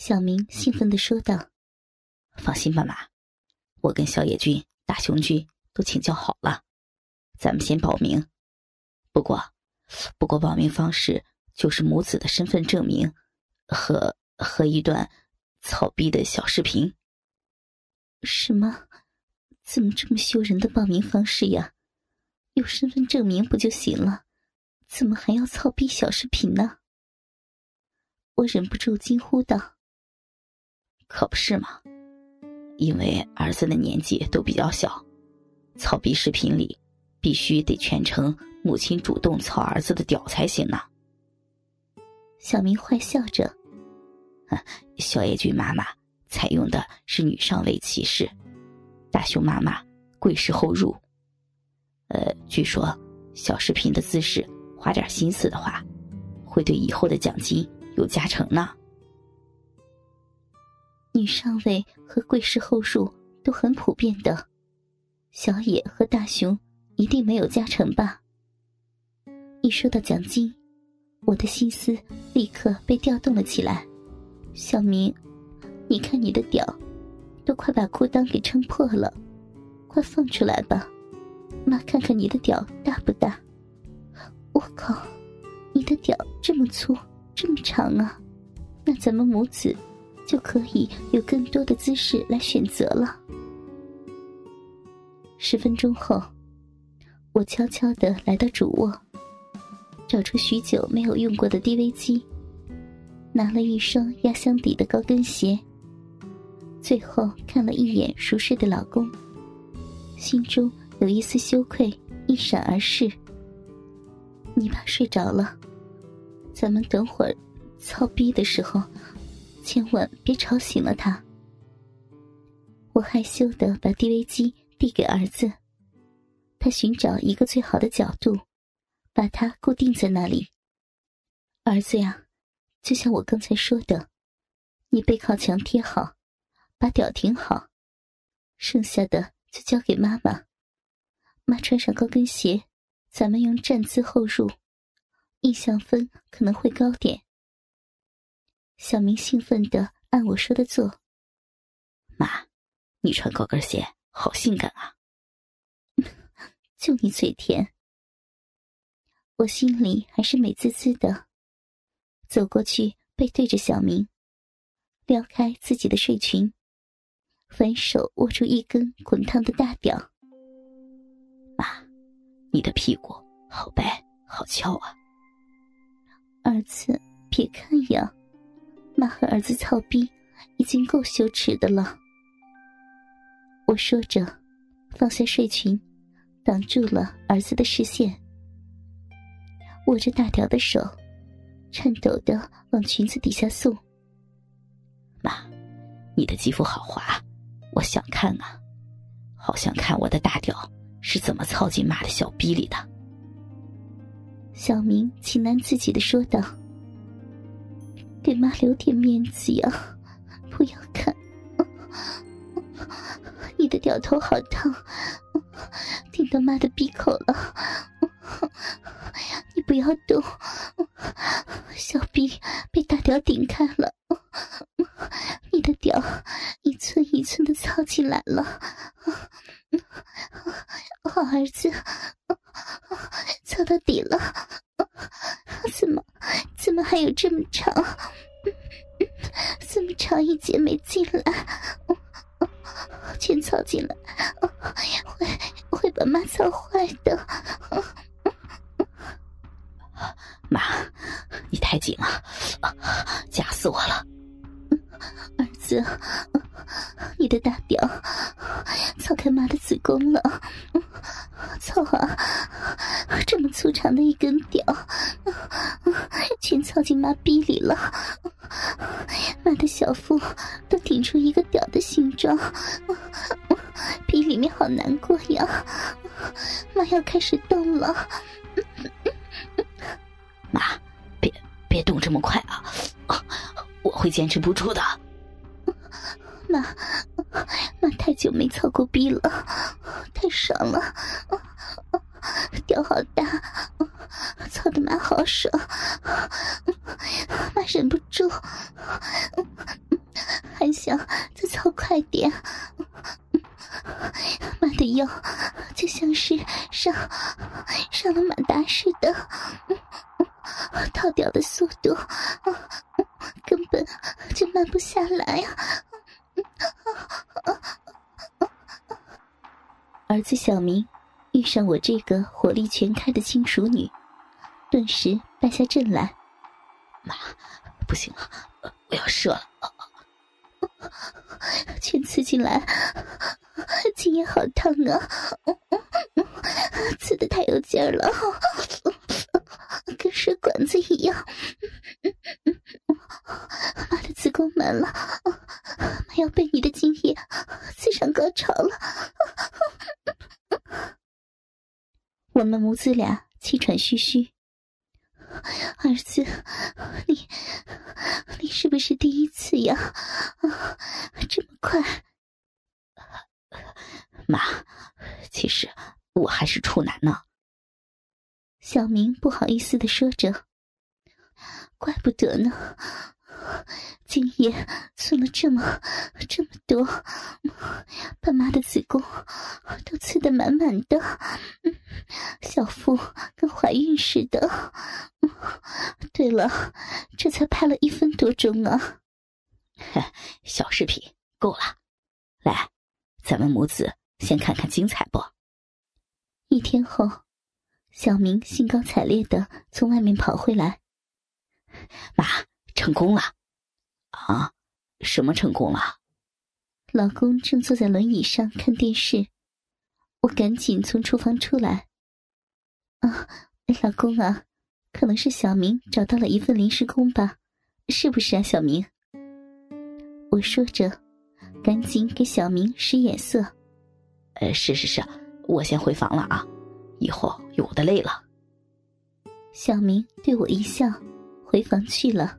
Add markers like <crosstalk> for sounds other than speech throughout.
小明兴奋的说道：“放心吧，妈，我跟小野君、大雄君都请教好了，咱们先报名。不过，不过报名方式就是母子的身份证明和和一段草逼的小视频。什么？怎么这么羞人的报名方式呀？有身份证明不就行了？怎么还要操逼小视频呢？”我忍不住惊呼道。可不是嘛，因为儿子的年纪都比较小，操逼视频里必须得全程母亲主动操儿子的屌才行呢。小明坏笑着，小野君妈妈采用的是女上位骑士，大雄妈妈跪式后入。呃，据说小视频的姿势花点心思的话，会对以后的奖金有加成呢。女上位和贵氏后入都很普遍的，小野和大雄一定没有加成吧？一说到奖金，我的心思立刻被调动了起来。小明，你看你的屌，都快把裤裆给撑破了，快放出来吧，妈看看你的屌大不大？我靠，你的屌这么粗，这么长啊！那咱们母子。就可以有更多的姿势来选择了。十分钟后，我悄悄的来到主卧，找出许久没有用过的 DV 机，拿了一双压箱底的高跟鞋，最后看了一眼熟睡的老公，心中有一丝羞愧一闪而逝。你爸睡着了，咱们等会儿操逼的时候。千万别吵醒了他。我害羞的把 DV 机递给儿子，他寻找一个最好的角度，把它固定在那里。儿子呀，就像我刚才说的，你背靠墙贴好，把屌挺好，剩下的就交给妈妈。妈穿上高跟鞋，咱们用站姿后入，印象分可能会高点。小明兴奋的按我说的做。妈，你穿高跟鞋好性感啊！<laughs> 就你嘴甜。我心里还是美滋滋的，走过去背对着小明，撩开自己的睡裙，反手握住一根滚烫的大屌。妈，你的屁股好白好翘啊！儿子，别看呀。妈和儿子操逼，已经够羞耻的了。我说着，放下睡裙，挡住了儿子的视线。握着大条的手，颤抖的往裙子底下送。妈，你的肌肤好滑，我想看啊，好想看我的大屌是怎么操进妈的小逼里的。小明情难自己的说道。给妈留点面子呀！不要看，你的掉头好烫，顶到妈的鼻口了。你不要动，小逼被大屌顶开了，你的屌一寸一寸的操起来了。好儿子，操到底了。怎么，还有这么长？这么长一截没进来？全操进来，长的一根屌，全操进妈逼里了！妈的小腹都顶出一个屌的形状，逼里面好难过呀！妈要开始动了，妈，别别动这么快啊！我会坚持不住的。妈，妈太久没操过逼了，太爽了，屌好大，操的妈好爽，<laughs> 妈忍不住，还想再操快点。妈的腰就像是上上了马达似的，套掉的速度根本就慢不下来啊！儿子小明遇上我这个火力全开的轻熟女，顿时败下阵来。妈，不行了，我要射了！<laughs> 全刺进来，今夜好烫啊！<laughs> 刺的太有劲儿了，跟水管子一样。<laughs> 妈的，子宫满了，妈要被你的精液刺上高潮了。我们母子俩气喘吁吁。儿子，你你是不是第一次呀？啊，这么快！妈，其实我还是处男呢。小明不好意思的说着：“怪不得呢。”今夜刺了这么这么多，爸妈的子宫都刺得满满的，小腹跟怀孕似的。对了，这才拍了一分多钟啊！小视频够了，来，咱们母子先看看精彩不？一天后，小明兴高采烈的从外面跑回来，妈。成功了，啊？什么成功了？老公正坐在轮椅上看电视，我赶紧从厨房出来。啊，老公啊，可能是小明找到了一份临时工吧？是不是啊，小明？我说着，赶紧给小明使眼色。呃，是是是，我先回房了啊，以后有的累了。小明对我一笑，回房去了。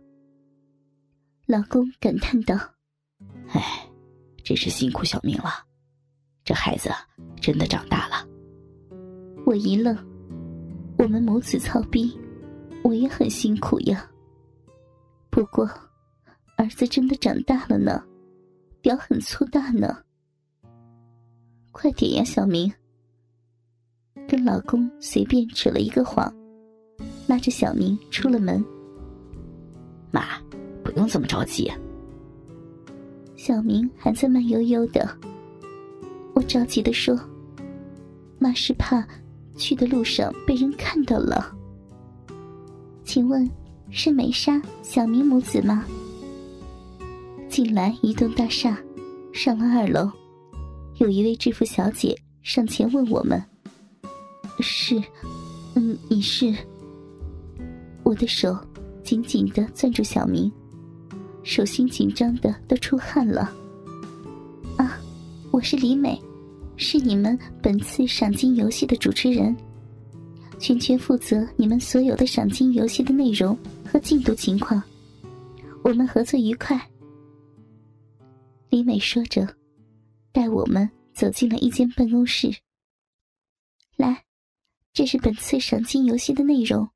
老公感叹道：“哎，真是辛苦小明了，这孩子真的长大了。”我一愣，我们母子操逼，我也很辛苦呀。不过，儿子真的长大了呢，屌很粗大呢。快点呀，小明！跟老公随便扯了一个谎，拉着小明出了门。妈。不用这么着急。小明还在慢悠悠的，我着急的说：“妈是怕去的路上被人看到了。”请问是美莎、小明母子吗？进来一栋大厦，上了二楼，有一位制服小姐上前问我们：“是，嗯，你是？”我的手紧紧的攥住小明。手心紧张的都出汗了。啊，我是李美，是你们本次赏金游戏的主持人，全权负责你们所有的赏金游戏的内容和进度情况。我们合作愉快。李美说着，带我们走进了一间办公室。来，这是本次赏金游戏的内容，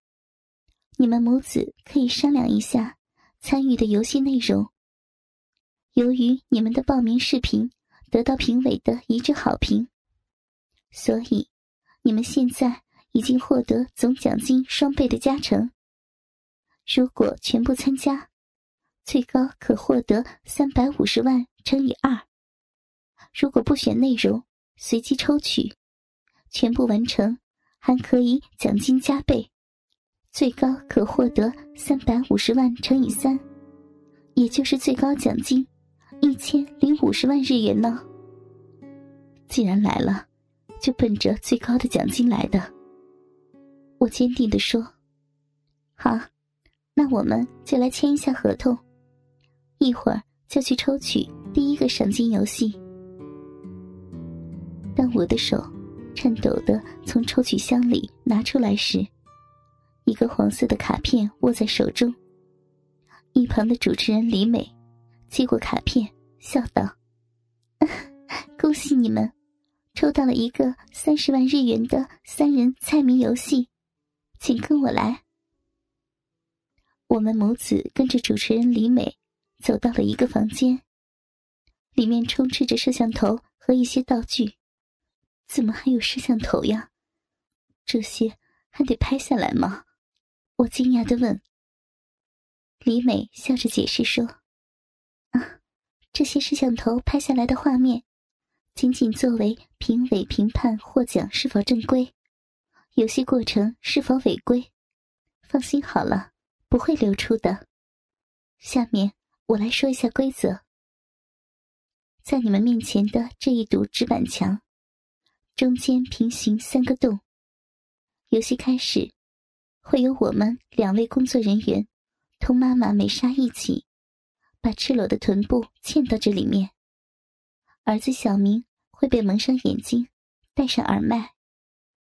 你们母子可以商量一下。参与的游戏内容。由于你们的报名视频得到评委的一致好评，所以你们现在已经获得总奖金双倍的加成。如果全部参加，最高可获得三百五十万乘以二。如果不选内容，随机抽取，全部完成还可以奖金加倍。最高可获得三百五十万乘以三，也就是最高奖金一千零五十万日元呢。既然来了，就奔着最高的奖金来的。我坚定的说：“好，那我们就来签一下合同，一会儿就去抽取第一个赏金游戏。”当我的手颤抖的从抽取箱里拿出来时，一个黄色的卡片握在手中，一旁的主持人李美接过卡片，笑道：“ <laughs> 恭喜你们，抽到了一个三十万日元的三人猜谜游戏，请跟我来。”我们母子跟着主持人李美走到了一个房间，里面充斥着摄像头和一些道具，怎么还有摄像头呀？这些还得拍下来吗？我惊讶的问。李美笑着解释说：“啊，这些摄像头拍下来的画面，仅仅作为评委评判获奖是否正规，游戏过程是否违规。放心好了，不会流出的。下面我来说一下规则。”在你们面前的这一堵纸板墙，中间平行三个洞。游戏开始，会有我们两位工作人员同妈妈美莎一起，把赤裸的臀部嵌到这里面。儿子小明会被蒙上眼睛，戴上耳麦，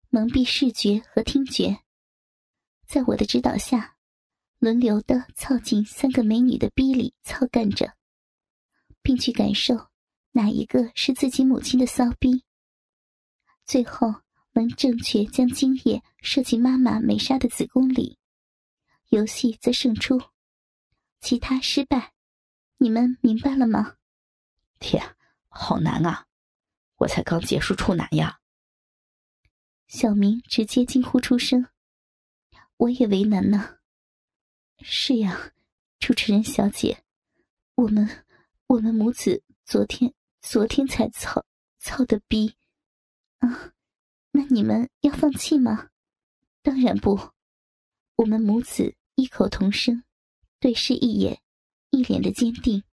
蒙蔽视觉和听觉。在我的指导下，轮流的操进三个美女的逼里操干着，并去感受。哪一个是自己母亲的骚逼？最后能正确将精液射进妈妈美莎的子宫里，游戏则胜出；其他失败。你们明白了吗？天，好难啊！我才刚结束处男呀！小明直接惊呼出声：“我也为难呢。”是呀，主持人小姐，我们我们母子昨天。昨天才操操的逼，啊！那你们要放弃吗？当然不。我们母子异口同声，对视一眼，一脸的坚定。